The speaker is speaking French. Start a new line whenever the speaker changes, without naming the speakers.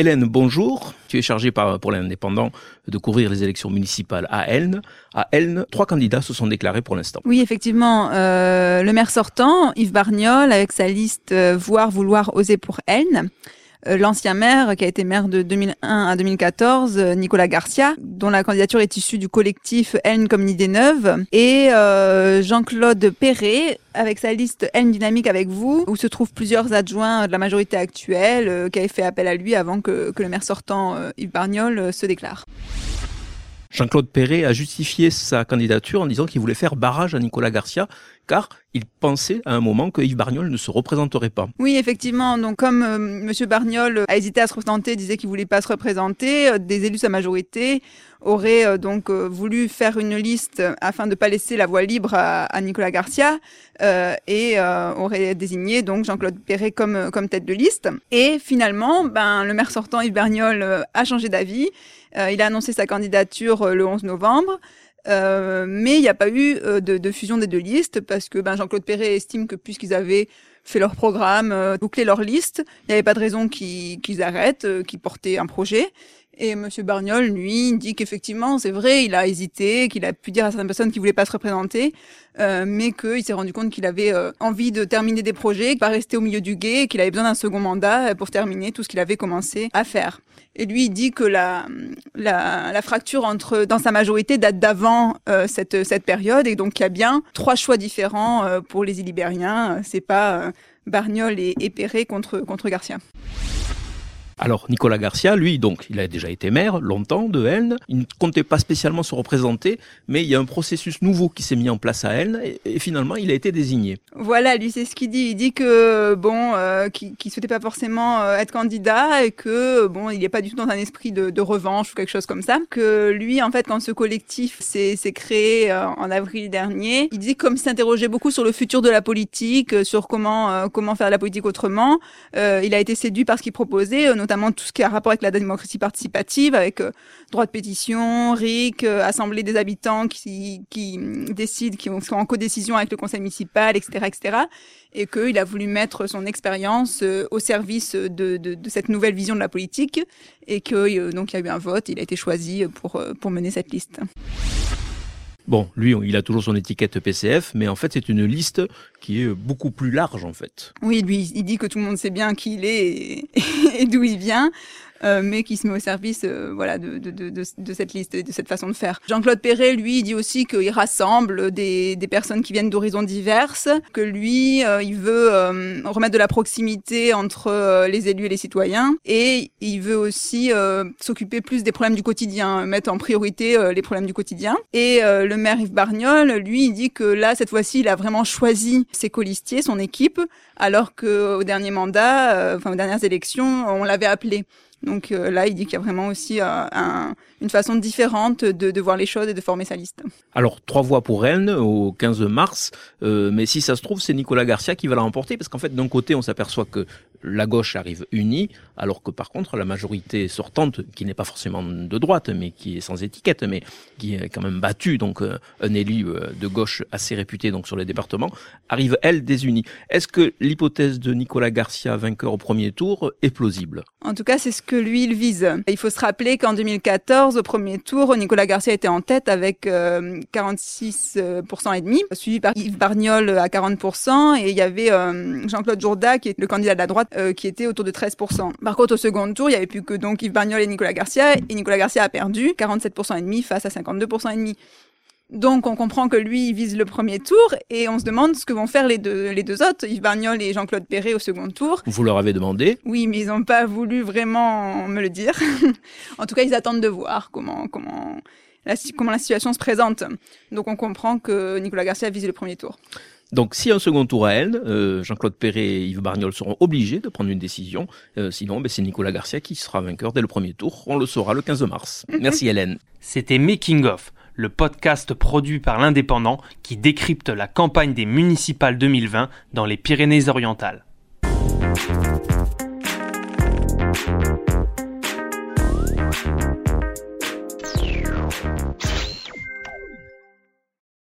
Hélène, bonjour. Tu es chargée pour l'indépendant de couvrir les élections municipales à Elne. À Elne, trois candidats se sont déclarés pour l'instant.
Oui, effectivement. Euh, le maire sortant, Yves Barniol, avec sa liste euh, Voir, Vouloir, Oser pour Elne. Euh, l'ancien maire, qui a été maire de 2001 à 2014, euh, Nicolas Garcia, dont la candidature est issue du collectif comme une idée neuve, et euh, Jean-Claude Perret, avec sa liste Elne Dynamique avec vous, où se trouvent plusieurs adjoints de la majorité actuelle, qui avaient fait appel à lui avant que, que le maire sortant, Yves Barniol, se déclare.
Jean-Claude Perret a justifié sa candidature en disant qu'il voulait faire barrage à Nicolas Garcia, car il pensait à un moment que Yves Barniol ne se représenterait pas.
Oui, effectivement. Donc, comme euh, Monsieur Barniol a hésité à se représenter, disait qu'il voulait pas se représenter, euh, des élus de sa majorité auraient euh, donc voulu faire une liste afin de pas laisser la voie libre à, Nicolas Garcia et auraient désigné donc Jean-Claude Perret comme comme tête de liste. Et finalement, ben le maire sortant Yves Barniol a changé d'avis. Il a annoncé sa candidature le 11 novembre. Euh, mais il n'y a pas eu euh, de, de, fusion des deux listes parce que ben, Jean-Claude Perret estime que puisqu'ils avaient fait leur programme, euh, bouclé leur liste, il n'y avait pas de raison qu'ils arrêtent, euh, qu'ils portaient un projet. Et Monsieur Barniol, lui, dit qu'effectivement, c'est vrai, il a hésité, qu'il a pu dire à certaines personnes qu'il voulait pas se représenter, euh, mais qu'il s'est rendu compte qu'il avait euh, envie de terminer des projets, pas rester au milieu du guet, qu'il avait besoin d'un second mandat pour terminer tout ce qu'il avait commencé à faire. Et lui, il dit que la, la, la fracture entre dans sa majorité date d'avant euh, cette, cette période, et donc il y a bien trois choix différents euh, pour les Ilibériens. C'est pas Barniol et, et Perret contre, contre Garcia.
Alors Nicolas Garcia, lui, donc, il a déjà été maire longtemps de Elne. Il ne comptait pas spécialement se représenter, mais il y a un processus nouveau qui s'est mis en place à Elne et, finalement il a été désigné.
Voilà, lui c'est ce qu'il dit. Il dit que bon, euh, qu'il ne souhaitait pas forcément euh, être candidat et que bon, il n'est pas du tout dans un esprit de, revanche ou quelque chose comme ça. Que lui, en fait, quand ce collectif s'est créé euh, en avril dernier, il dit comme s'interrogeait beaucoup sur le futur de la politique, sur comment comment faire la politique autrement. il a été séduit par ce qu'il proposait, notamment tout ce qui a rapport avec la démocratie participative, avec euh, droit de pétition, RIC, euh, assemblée des habitants qui, qui décident, qui sont en codécision avec le conseil municipal, etc., etc. Et qu'il a voulu mettre son expérience euh, au service de, cette nouvelle vision de la politique, et que donc il y a eu un vote, il a été choisi pour mener cette liste.
Bon, lui, il a toujours son étiquette PCF, mais en fait, c'est une liste qui est beaucoup plus large, en fait.
Oui, lui, il dit que tout le monde sait bien qui il est et, et d'où il vient. Euh, mais qui se met au service euh, voilà de, de, de, de, cette liste et de cette façon de faire. Jean-Claude Perret, lui, dit aussi qu'il rassemble des, des personnes qui viennent d'horizons diverses, que lui, euh, il veut remettre de la proximité entre les élus et les citoyens, et il veut aussi s'occuper plus des problèmes du quotidien, mettre en priorité les problèmes du quotidien. Et le maire Yves Barniol, lui, il dit que là, cette fois-ci, il a vraiment choisi ses colistiers, son équipe, alors qu'au dernier mandat, enfin aux dernières élections, on l'avait appelé. Donc euh, là, il dit qu'il y a vraiment aussi euh, un, une façon différente de, de, voir les choses et de former sa liste.
Alors, trois voix pour Rennes au 15 mars, euh, mais si ça se trouve, c'est Nicolas Garcia qui va la remporter, parce qu'en fait, d'un côté, on s'aperçoit que la gauche arrive unie, alors que par contre, la majorité sortante, qui n'est pas forcément de droite, mais qui est sans étiquette, mais qui est quand même battue, donc un élu de gauche assez réputé donc sur les départements, arrive, elle, désunie. Est-ce que l'hypothèse de Nicolas Garcia vainqueur au premier tour est plausible?
En tout cas, c'est ce que lui, il vise. Il faut se rappeler qu'en 2014, au premier tour, Nicolas Garcia était en tête avec 46% euh, et demi, suivi par Yves Barniol à 40%, et il y avait euh, Jean-Claude Jourda, qui est le candidat de la droite, euh, qui était autour de 13%. Par contre, au second tour, il y avait plus que donc Yves Barniol et Nicolas Garcia, et Nicolas Garcia a perdu 47% et demi face à 52% et demi. Donc on comprend que lui il vise le premier tour et on se demande ce que vont faire les deux, les deux autres, Yves Barniol et Jean-Claude Perret au second tour.
Vous leur avez demandé
Oui, mais ils n'ont pas voulu vraiment me le dire. en tout cas, ils attendent de voir comment comment la, comment la situation se présente. Donc on comprend que Nicolas Garcia vise le premier tour.
Donc, si un second tour à Elne, euh, Jean-Claude Perret et Yves Barniol seront obligés de prendre une décision. Euh, sinon, ben, c'est Nicolas Garcia qui sera vainqueur dès le premier tour. On le saura le 15 mars. Merci Hélène.
C'était Making of, le podcast produit par l'Indépendant qui décrypte la campagne des municipales 2020 dans les Pyrénées-Orientales.